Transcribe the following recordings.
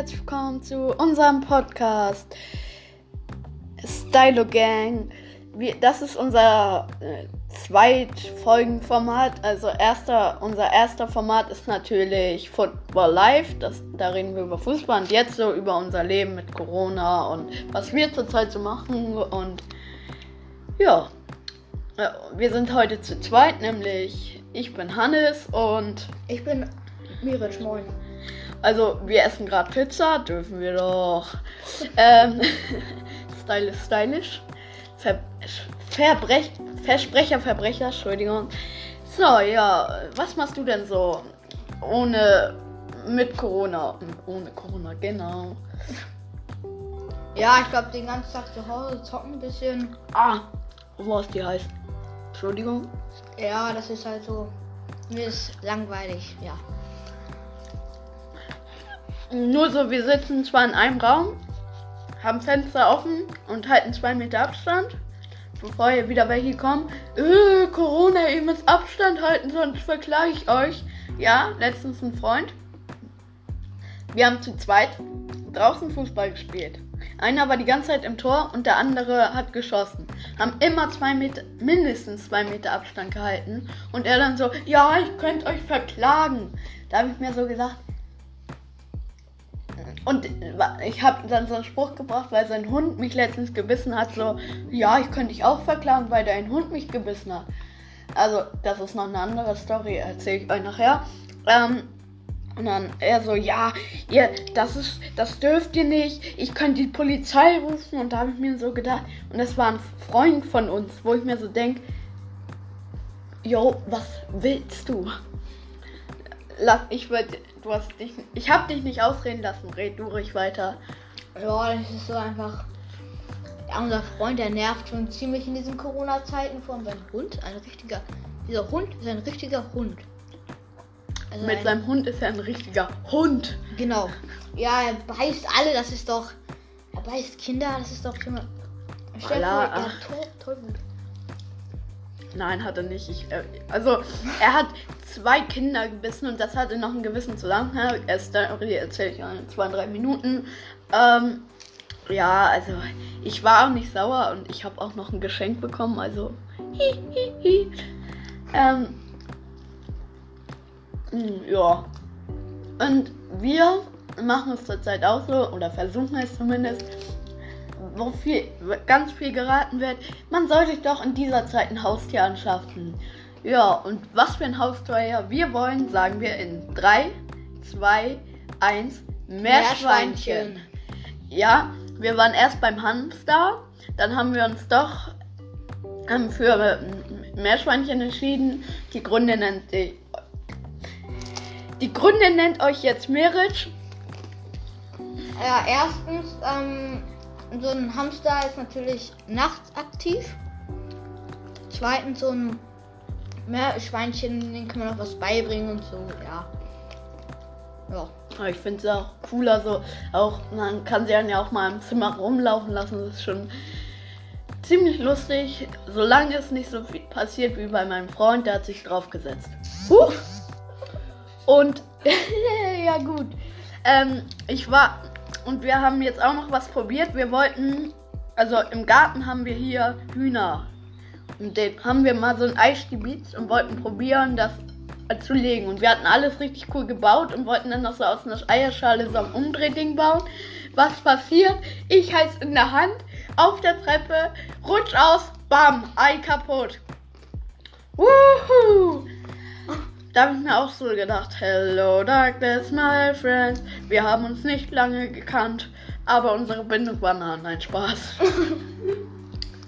herzlich willkommen zu unserem Podcast Stylo Gang. Wir, das ist unser äh, Zweitfolgenformat. Also erster, unser erster Format ist natürlich Football Live. Das, da reden wir über Fußball und jetzt so über unser Leben mit Corona und was wir zurzeit so machen. Und ja, äh, wir sind heute zu zweit, nämlich ich bin Hannes und Ich bin Miric, moin. Also, wir essen gerade Pizza, dürfen wir doch. Ähm, stylisch, stylisch. Ver Verbrech Versprecher, Verbrecher, Entschuldigung. So, ja, was machst du denn so ohne mit Corona? Ohne Corona, genau. Ja, ich glaube den ganzen Tag zu Hause zocken ein bisschen. Ah, was die heißt. Entschuldigung. Ja, das ist halt so. Mir ist langweilig, ja. Nur so, wir sitzen zwar in einem Raum, haben Fenster offen und halten zwei Meter Abstand. Bevor hier wieder welche kommen, äh, Corona, ihr müsst Abstand halten, sonst verklage ich euch. Ja, letztens ein Freund. Wir haben zu zweit draußen Fußball gespielt. Einer war die ganze Zeit im Tor und der andere hat geschossen. Haben immer zwei Meter, mindestens zwei Meter Abstand gehalten. Und er dann so, ja, ich könnte euch verklagen. Da habe ich mir so gesagt, und ich habe dann so einen Spruch gebracht, weil sein Hund mich letztens gebissen hat. So, ja, ich könnte dich auch verklagen, weil dein Hund mich gebissen hat. Also, das ist noch eine andere Story, erzähle ich euch nachher. Ähm, und dann er so, ja, ihr, das ist, das dürft ihr nicht. Ich könnte die Polizei rufen. Und da habe ich mir so gedacht, und das war ein Freund von uns, wo ich mir so denke, Jo, was willst du? Lass, ich würde, du hast dich, ich habe dich nicht ausreden lassen. Red du ruhig weiter. Ja, das ist so einfach. Ja, unser Freund, der nervt schon ziemlich in diesen Corona-Zeiten von seinem Hund. Ein richtiger. Dieser Hund ist ein richtiger Hund. Also Mit ein- seinem Hund ist er ein richtiger Hund. Genau. Ja, er beißt alle, das ist doch. Er beißt Kinder, das ist doch schon mal. Stell dir vor, er hat Toll, Tollwut. Nein, hat er nicht. Ich, äh, also, er hat zwei Kinder gebissen und das hatte noch einen gewissen Zusammenhang. Erst Story erzähle ich in zwei, drei Minuten. Ähm, ja, also, ich war auch nicht sauer und ich habe auch noch ein Geschenk bekommen, also. Hi, hi, hi. Ähm, mh, ja. Und wir machen es zurzeit auch so, oder versuchen es zumindest, wo viel, ganz viel geraten wird, man soll sich doch in dieser Zeit ein Haustier anschaffen. Ja, und was für ein Haustier wir wollen, sagen wir in 3, 2, 1, Meerschweinchen. Ja, wir waren erst beim Hamster, dann haben wir uns doch ähm, für äh, Meerschweinchen entschieden. Die Gründe nennt die, die Gründe nennt euch jetzt Merit. Ja, erstens, ähm, so ein Hamster ist natürlich nachts aktiv. Zweitens, so ein Meerschweinchen, den kann man auch was beibringen und so, ja. Ja. Aber ich finde es auch cooler, so auch, man kann sie dann ja auch mal im Zimmer rumlaufen lassen. Das ist schon ziemlich lustig, solange es nicht so viel passiert wie bei meinem Freund, der hat sich draufgesetzt. Huch. Und ja gut. Ähm, ich war und wir haben jetzt auch noch was probiert. Wir wollten, also im Garten haben wir hier Hühner. Und den haben wir mal so ein Ei stibitzt und wollten probieren, das zu legen. Und wir hatten alles richtig cool gebaut und wollten dann noch so aus einer Eierschale so ein Umdrehding bauen. Was passiert? Ich heiß in der Hand, auf der Treppe, rutsch aus, bam, Ei kaputt. Wuhu! Da habe ich mir auch so gedacht, hello darkness, my friends. Wir haben uns nicht lange gekannt, aber unsere Bindung war nah. Nein, Spaß.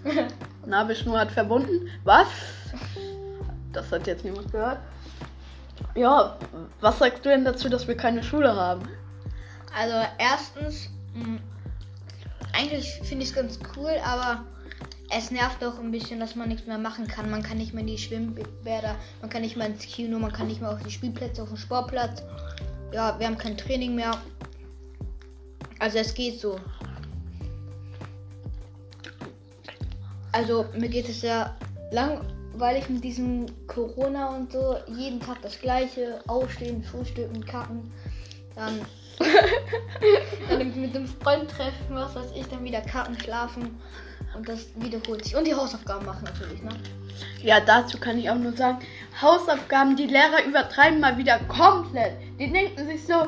Nabelschnur hat verbunden. Was? Das hat jetzt niemand gehört. Ja, was sagst du denn dazu, dass wir keine Schule haben? Also, erstens, mh, eigentlich finde ich es ganz cool, aber es nervt doch ein bisschen, dass man nichts mehr machen kann. Man kann nicht mehr in die Schwimmbäder, man kann nicht mehr ins Kino, man kann nicht mehr auf die Spielplätze, auf den Sportplatz. Ja, wir haben kein Training mehr. Also es geht so. Also mir geht es ja langweilig mit diesem Corona und so. Jeden Tag das gleiche. Aufstehen, frühstücken, kacken. Dann, dann mit dem Freund treffen, was weiß ich, dann wieder Karten schlafen und das wiederholt sich. Und die Hausaufgaben machen natürlich, ne? Ja, dazu kann ich auch nur sagen, Hausaufgaben, die Lehrer übertreiben mal wieder komplett. Die denken sich so,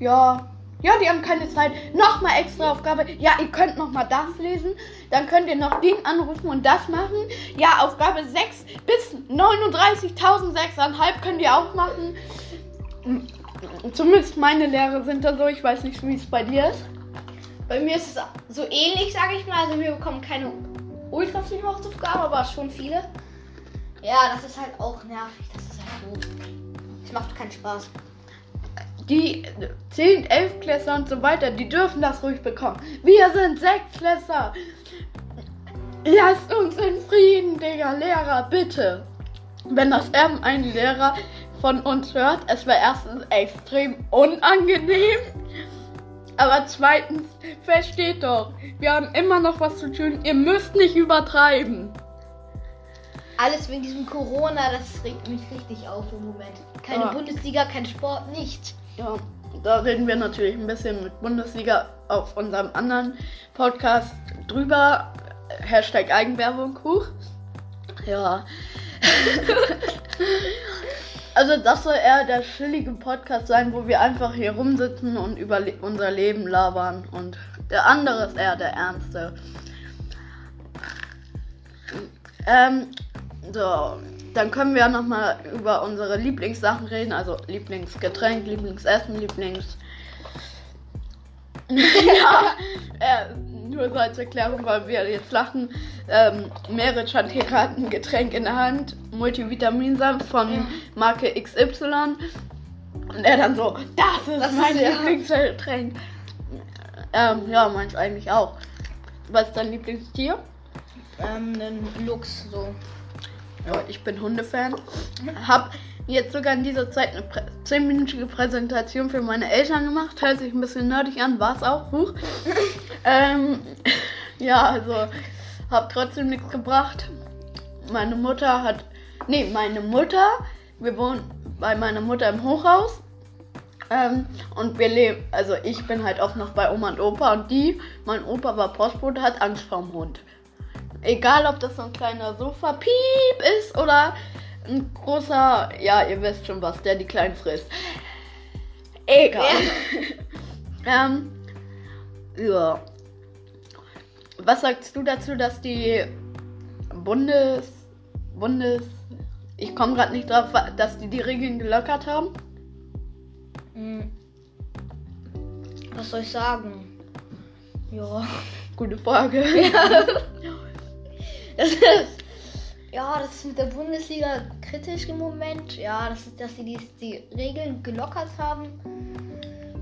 ja, ja, die haben keine Zeit. Nochmal extra Aufgabe. Ja, ihr könnt nochmal das lesen. Dann könnt ihr noch den anrufen und das machen. Ja, Aufgabe 6 bis 39.006,5 könnt ihr auch machen. Zumindest meine Lehrer sind da so. Ich weiß nicht, wie es bei dir ist. Bei mir ist es so ähnlich, sage ich mal. Also wir bekommen keine ultra viele Hausaufgaben, aber schon viele. Ja, das ist halt auch nervig. Das ist halt doof. Es macht keinen Spaß. Die 10, 11 Klässler und so weiter, die dürfen das ruhig bekommen. Wir sind 6 Klässler. Lasst uns in Frieden, Digga, Lehrer, bitte. Wenn das ähm, ein Lehrer von uns hört, es wäre erstens extrem unangenehm. Aber zweitens, versteht doch, wir haben immer noch was zu tun. Ihr müsst nicht übertreiben. Alles wegen diesem Corona, das regt mich richtig auf im Moment. Keine Ja. Bundesliga, kein Sport, nichts. Ja, da reden wir natürlich ein bisschen mit Bundesliga auf unserem anderen Podcast drüber. Hashtag Eigenwerbung hoch. Ja. also das soll eher der chillige Podcast sein, wo wir einfach hier rumsitzen und über unser Leben labern. Und der andere ist eher der ernste. Ähm, so, dann können wir noch mal über unsere Lieblingssachen reden, also Lieblingsgetränk, Lieblingsessen, Lieblings. Ja, äh, nur so als Erklärung, weil wir jetzt lachen. Ähm, Merit hat hier gerade ein Getränk in der Hand, Multivitaminsaft von Ja. Marke XY. Und er dann so, das ist Das mein Lieblingsgetränk. Ähm, ja, meins eigentlich auch. Was ist dein Lieblingstier? Ähm, einen Lux, so. Ja, ich bin Hundefan. Hab jetzt sogar in dieser Zeit eine Prä 10-minütige Präsentation für meine Eltern gemacht. Hört sich ein bisschen nerdig an, war es auch. Huch. ähm, ja, also hab trotzdem nichts gebracht. Meine Mutter hat. Nee, meine Mutter. Wir wohnen bei meiner Mutter im Hochhaus. Ähm, und wir leben, also ich bin halt oft noch bei Oma und Opa und die, mein Opa war Postbote, hat Angst vorm Hund. Egal, ob das so ein kleiner Sofa-Piep ist oder ein großer, ja, ihr wisst schon was, der die Kleinen frisst. Egal. ähm, ja. Was sagst du dazu, dass die Bundes, Bundes, ich komme gerade nicht drauf, dass die die Regeln gelockert haben? Hm. Was soll ich sagen? Ja. Gute Frage. Das ist, ja, das ist mit der Bundesliga kritisch im Moment. Ja, das ist, dass sie die, die Regeln gelockert haben.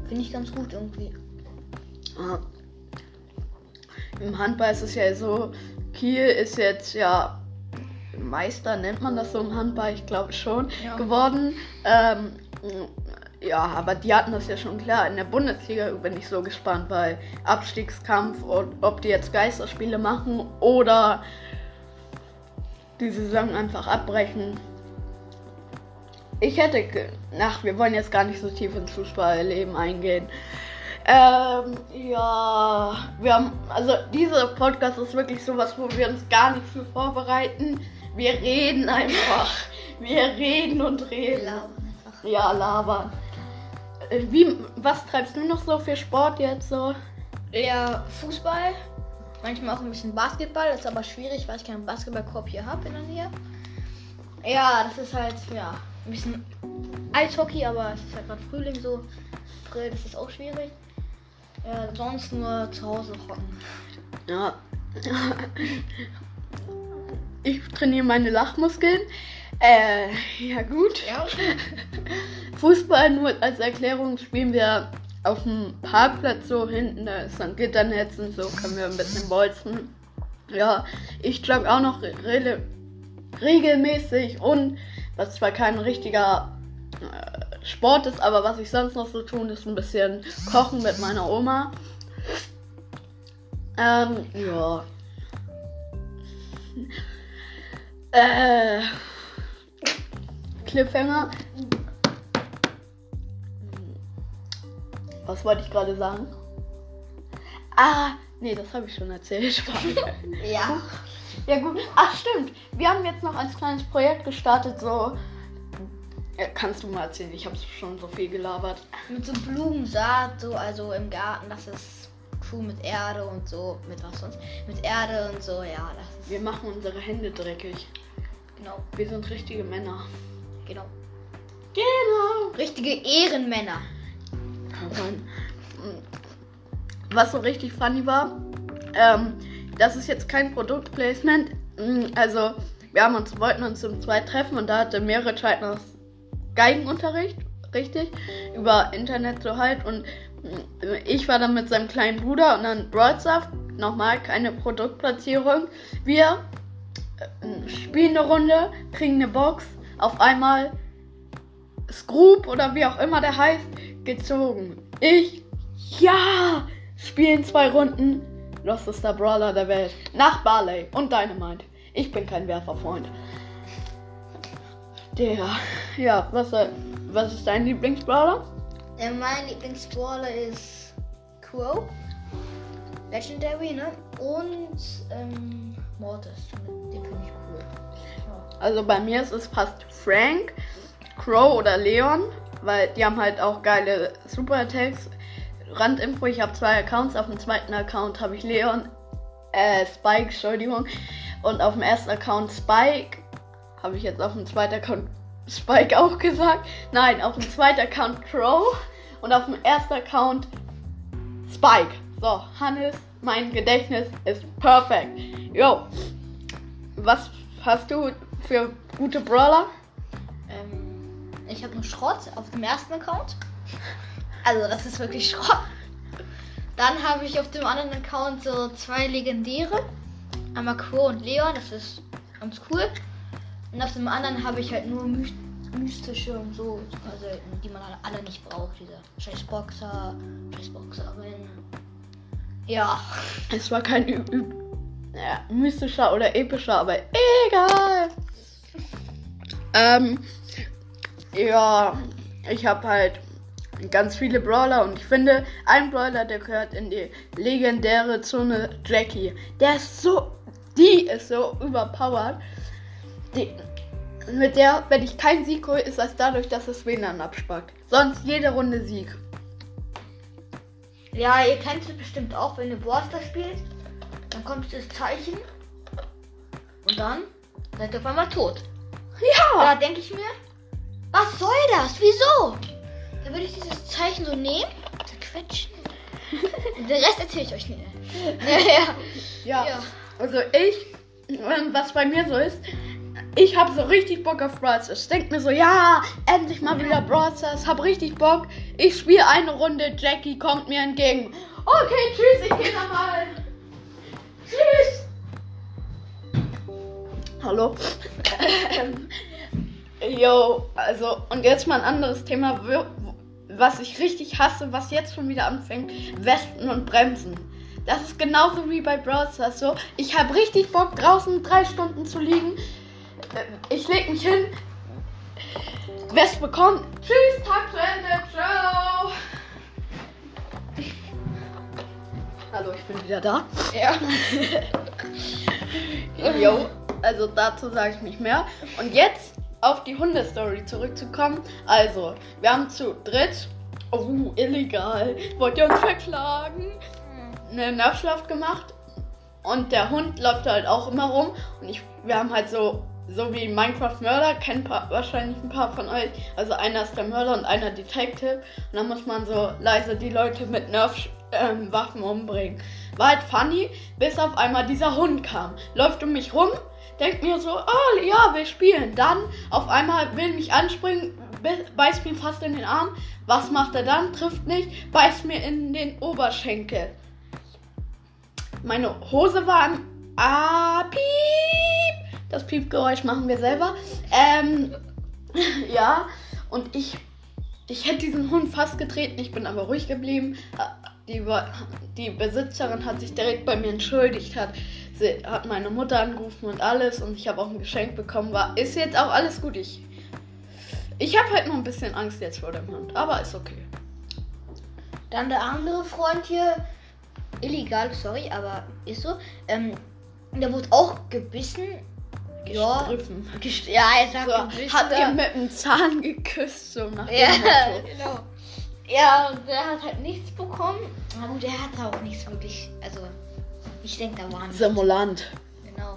Finde ich ganz gut irgendwie. Ja. Im Handball ist es ja so, Kiel ist jetzt ja Meister, nennt man das so im Handball, ich glaube schon, Ja. geworden. Ähm, ja, aber die hatten das ja schon klar. In der Bundesliga bin ich so gespannt, weil Abstiegskampf und ob die jetzt Geisterspiele machen oder die Saison einfach abbrechen. Ich hätte. Ach, wir wollen jetzt gar nicht so tief ins Fußballleben eingehen. Ähm, ja, wir haben, also dieser Podcast ist wirklich sowas, wo wir uns gar nicht für vorbereiten. Wir reden einfach. Wir reden und reden. einfach. Ja, labern. Äh, Wie, was treibst du noch so für Sport jetzt so? Ja, Fußball. Manchmal auch ein bisschen Basketball. Das ist aber schwierig, weil ich keinen Basketballkorb hier habe in der Nähe. Ja, das ist halt, ja, ein bisschen Eishockey, aber es ist halt gerade Frühling so. April, das ist auch schwierig. Ja, sonst nur zu Hause hocken. Ja. Ich trainiere meine Lachmuskeln. Äh, ja gut. Ja. Fußball nur als Erklärung spielen wir auf dem Parkplatz so hinten, da ist ein Gitternetz und so können wir ein bisschen bolzen. Ja, ich jogge auch noch re regelmäßig und was zwar kein richtiger äh, Sport ist, aber was ich sonst noch so tun, ist ein bisschen kochen mit meiner Oma. Ähm, ja. Äh, Cliffhanger. Was wollte ich gerade sagen? Ah, nee, das habe ich schon erzählt. Ja. Ja gut. Ach stimmt. Wir haben jetzt noch als kleines Projekt gestartet, so. Ja, kannst du mal erzählen? Ich habe schon so viel gelabert. Mit so Blumensaat, so, also im Garten, das ist cool mit Erde und so. Mit was sonst? Mit Erde und so, ja. Das ist, Wir machen unsere Hände dreckig. genau, Wir sind richtige Männer. genau. Genau. Richtige Ehrenmänner. Was so richtig funny war, ähm, das ist jetzt kein Produktplacement. Mm, Also, wir haben uns, wollten uns um zwei treffen und da hatte mehrere Scheitners Geigenunterricht, richtig, über Internet so halt. Und mm, ich war dann mit seinem kleinen Bruder und dann Broadsaft. Nochmal keine Produktplatzierung. Wir äh, spielen eine Runde, kriegen eine Box. Auf einmal Scroop oder wie auch immer der heißt, gezogen. Ich, ja, spielen zwei Runden. Lostester Brawler der Welt. Nach Barley und Dynamite. Ich bin kein Werferfreund. Der, ja, was, äh, was ist dein Lieblingsbrawler? Äh, mein Lieblingsbrawler ist Crow. Legendary, ne? Und ähm, Mortis. Den finde ich cool. Ja. Also bei mir ist es fast Frank, Crow oder Leon, weil die haben halt auch geile Super Attacks. Randinfo, ich habe zwei Accounts. Auf dem zweiten Account habe ich Leon, äh, Spike, Entschuldigung. Und auf dem ersten Account Spike. Habe ich jetzt auf dem zweiten Account Spike auch gesagt? Nein, auf dem zweiten Account Crow. Und auf dem ersten Account Spike. So, Hannes, mein Gedächtnis ist perfekt. Jo. Was hast du für gute Brawler? Ähm, ich habe nur Schrott auf dem ersten Account. Also das ist wirklich Schrott. Dann habe ich auf dem anderen Account so zwei legendäre. Einmal Crow und Leon, das ist ganz cool. Und auf dem anderen habe ich halt nur my mystische und so, also die man alle, alle nicht braucht. Diese scheiß Boxer, scheiß Boxerin. Ja. Es war kein Ü ja, mystischer oder epischer, aber egal. Ähm, ja, ich habe halt ganz viele Brawler und ich finde, ein Brawler, der gehört in die legendäre Zone Jackie. Der ist so, die ist so überpowered. Die, mit der, wenn ich keinen Sieg hole, ist das dadurch, dass es WLAN abspackt. Sonst jede Runde Sieg. Ja, ihr kennt es bestimmt auch, wenn ihr Borster spielt. Dann kommt das Zeichen. Und dann seid ihr auf einmal tot. Ja! Da denke ich mir, was soll das? Wieso? Dann würde ich dieses Zeichen so nehmen, zerquetschen. Den Rest erzähle ich euch nicht. Ja, ja. Ja. Ja. Also ich, ähm, was bei mir so ist, ich habe so richtig Bock auf Brawl Stars. Ich denk mir so, ja, endlich mal wieder Brawl Stars, hab richtig Bock. Ich spiele eine Runde, Jackie kommt mir entgegen. Okay, tschüss, ich gehe dann mal. Tschüss. Hallo. Ähm, Yo, also, und jetzt mal ein anderes Thema, was ich richtig hasse, was jetzt schon wieder anfängt, Westen und Bremsen. Das ist genauso wie bei Brawl Stars so. Ich habe richtig Bock, draußen drei Stunden zu liegen. Äh, Ich leg mich hin. West bekommt. Tschüss, Tag zu Ende. Ciao. Hallo, ich bin wieder da. Ja. Jo, also dazu sage ich nicht mehr. Und jetzt auf die Hundestory zurückzukommen. Also, wir haben zu dritt, oh, illegal, wollt ihr uns verklagen? Eine Nervschlacht gemacht. Und der Hund läuft halt auch immer rum. Und ich, wir haben halt so, so wie Minecraft Mörder, kennen wahrscheinlich ein paar von euch. Also einer ist der Mörder und einer Detective. Und dann muss man so leise die Leute mit Nerfwaffen ähm, Waffen umbringen. War halt funny, bis auf einmal dieser Hund kam. Läuft um mich rum, denkt mir so, oh ja, wir spielen. Dann auf einmal will mich anspringen, beißt mir fast in den Arm. Was macht er dann? Trifft nicht, beißt mir in den Oberschenkel. Meine Hose war im Ah, piep. Das Piepgeräusch machen wir selber. Ähm, ja, und ich, ich hätte diesen Hund fast getreten. Ich bin aber ruhig geblieben. Die, die Besitzerin hat sich direkt bei mir entschuldigt, hat, sie hat meine Mutter angerufen und alles. Und ich habe auch ein Geschenk bekommen. War, ist jetzt auch alles gut. Ich, ich habe halt noch ein bisschen Angst jetzt vor dem Hund, aber ist okay. Dann der andere Freund hier, illegal, sorry, aber ist so. Ähm, der wurde auch gebissen. Ja, Gestriffen. gest ja, er sagt So, gebissen. hat ihr mit dem Zahn geküsst, so nach dem Ja, Motto. genau. Ja, der hat halt nichts bekommen. Na gut, der hat auch nichts wirklich. Also, ich denke, da war nichts. Simulant. Genau.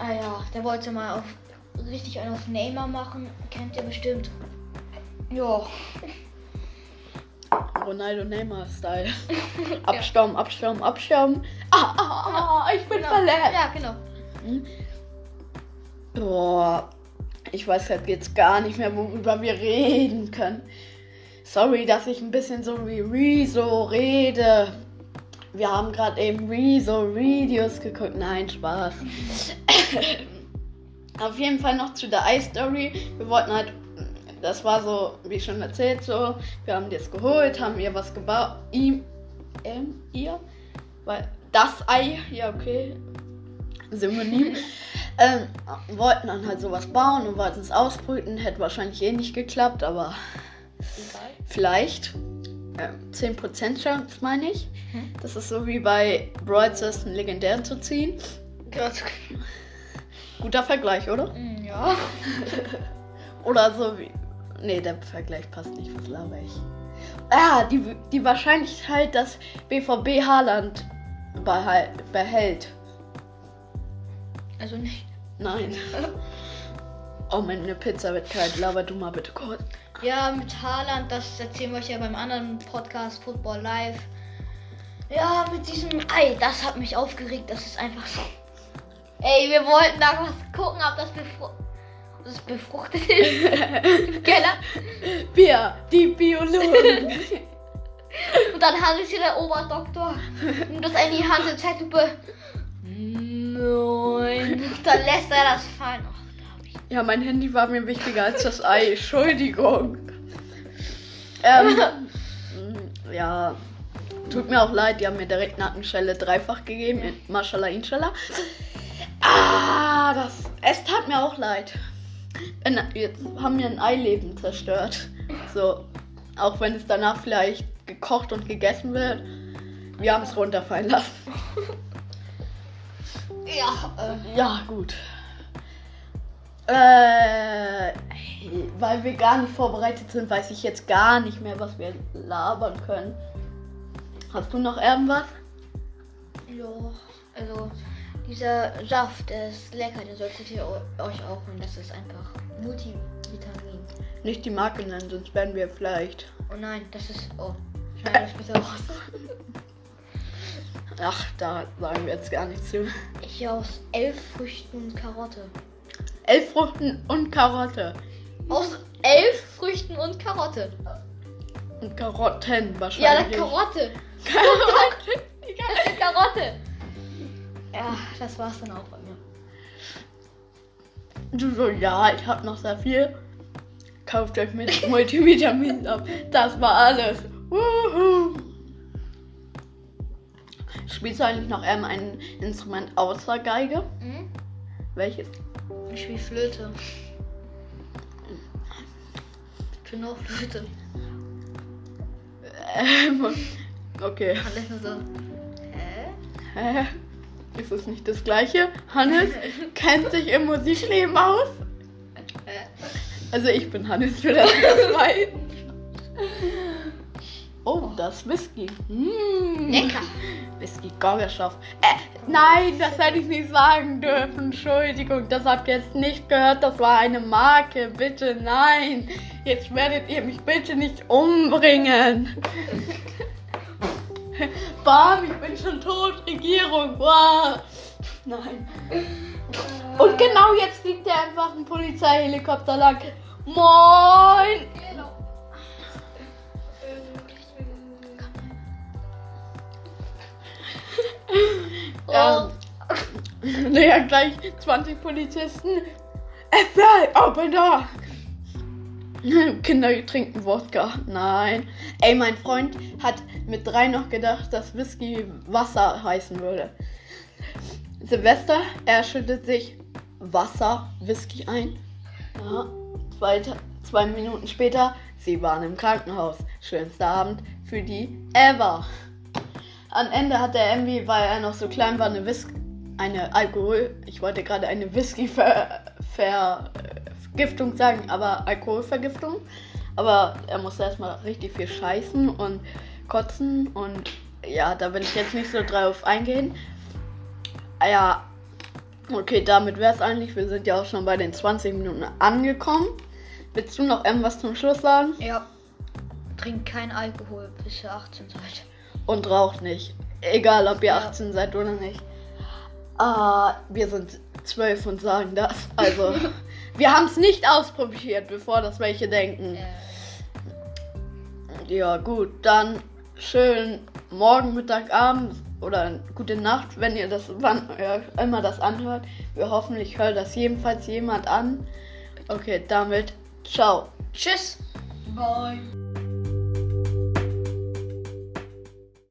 Ah ja, der wollte mal auf richtig einen auf Neymar machen. Kennt ihr bestimmt. Ja. Ronaldo Neymar-Style. Abstauben, abstauben, abstauben. Ah, ah, ah, ich bin Genau. verletzt. Ja, genau. Boah, ich weiß halt jetzt gar nicht mehr, worüber wir reden können. Sorry, dass ich ein bisschen so wie Rezo rede. Wir haben gerade eben Rezo-Videos geguckt. Nein, Spaß. Auf jeden Fall noch zu der iStory. Wir wollten halt, das war so, wie schon erzählt, so. Wir haben das geholt, haben ihr was gebaut. Ihm, ähm, ihr? Weil das Ei, ja, okay. Synonym. ähm, wollten dann halt sowas bauen und wollten es ausbrüten. Hätte wahrscheinlich eh nicht geklappt, aber Egal. vielleicht. Ähm, 10% Chance, meine ich. Hm. Das ist so wie bei Brawl einen legendären zu ziehen. Gott. Guter Vergleich, oder? Mm, Ja. Oder so wie. Nee, der Vergleich passt nicht, was laber ich. Ah, die, die Wahrscheinlichkeit, dass BVB Haaland behält. Also nicht. Nein. Oh, meine Pizza wird kalt. Laber du mal bitte kurz. Ja, mit Haaland, das erzählen wir euch ja beim anderen Podcast Football Live. Ja, mit diesem Ei, das hat mich aufgeregt. Das ist einfach so. Ey, wir wollten da was gucken, ob das, befru das befruchtet ist. Im Keller. Wir, die Biologen. Und dann hat es hier der Oberdoktor. Und das in die Hand in Zeitlupe. Nein. Und dann lässt er das fallen. Ja, mein Handy war mir wichtiger als das Ei. Entschuldigung. Ähm, ja, tut mir auch leid. Die haben mir direkt Nackenschelle dreifach gegeben. Mashallah, inshallah. Ah, das. Es tat mir auch leid. Jetzt haben wir ein Eileben zerstört. So. Auch wenn es danach vielleicht gekocht und gegessen wird. Wir haben es runterfallen lassen. Ja, äh, Ja, gut. Äh, weil wir gar nicht vorbereitet sind, weiß ich jetzt gar nicht mehr, was wir labern können. Hast du noch irgendwas? ja. Also, dieser Saft, der ist lecker. Den solltet ihr eu- euch auch holen. Das ist einfach Multivitamin. Nicht die Marke nennen, sonst werden wir vielleicht. Oh nein, das ist. Oh, schneid das bitte raus. Ach, da sagen wir jetzt gar nichts zu. Ich aus elf Früchten und Karotte. Elf Fruchten und Karotte. Aus elf Früchten und Karotte. Und Karotten Ja, wahrscheinlich. eine Karotte. Karotte. Das ist Karotte. Ja, das war's dann auch bei mir. Du so, ja, ich hab noch sehr viel. Kauft euch mit Multivitamin ab. Das war alles. Wuhu. Spielst du eigentlich noch ähm, ein Instrument außer Geige? Mhm. Welches? Ich spiel Flöte. Ich bin auch Flöte. Ähm, okay. Alles nur so. Hä? Hä? Ist es nicht das gleiche? Hannes kennt sich im Musikleben aus? Also ich bin Hannes für das weiß. Oh, das Whisky. Mm. Lecker. Whisky Gorgeschow. Äh, nein, das hätte ich nicht sagen dürfen. Entschuldigung, das habt ihr jetzt nicht gehört. Das war eine Marke. Bitte, nein. Jetzt werdet ihr mich bitte nicht umbringen. Bam, ich bin schon tot. Regierung. Wow. Nein. Und genau jetzt fliegt er einfach ein Polizeihelikopter lang. Moin. Genau. Ähm, naja, gleich 20 Polizisten. FBI, open door. Kinder trinken Wodka. Nein. Ey, mein Freund hat mit drei noch gedacht, dass Whisky Wasser heißen würde. Silvester, er schüttet sich Wasser, Whisky ein. Ja, zweiter, Zwei Minuten später, sie waren im Krankenhaus. Schönster Abend für die ever. Am Ende hat der Envy, weil er noch so klein war, eine Whisky, eine Alkohol, ich wollte gerade eine Whisky-Vergiftung sagen, aber Alkoholvergiftung. Aber er musste erstmal richtig viel scheißen und kotzen und ja, da will ich jetzt nicht so drauf eingehen. Ja, okay, damit wäre es eigentlich. Wir sind ja auch schon bei den 20 Minuten angekommen. Willst du noch irgendwas zum Schluss sagen? Ja. Trinkt kein Alkohol, bis ihr 18 seid. Und raucht nicht. Egal, ob ihr Ja. 18 seid oder nicht. Ah, wir sind 12 und sagen das. Also, wir haben es nicht ausprobiert, bevor das welche denken. Äh, Ja, gut, dann schön morgen, Mittag, Abend oder gute Nacht, wenn ihr das, wann ihr immer das anhört. Wir hoffentlich hört das jedenfalls jemand an. Okay, damit ciao. tschüss. Bye.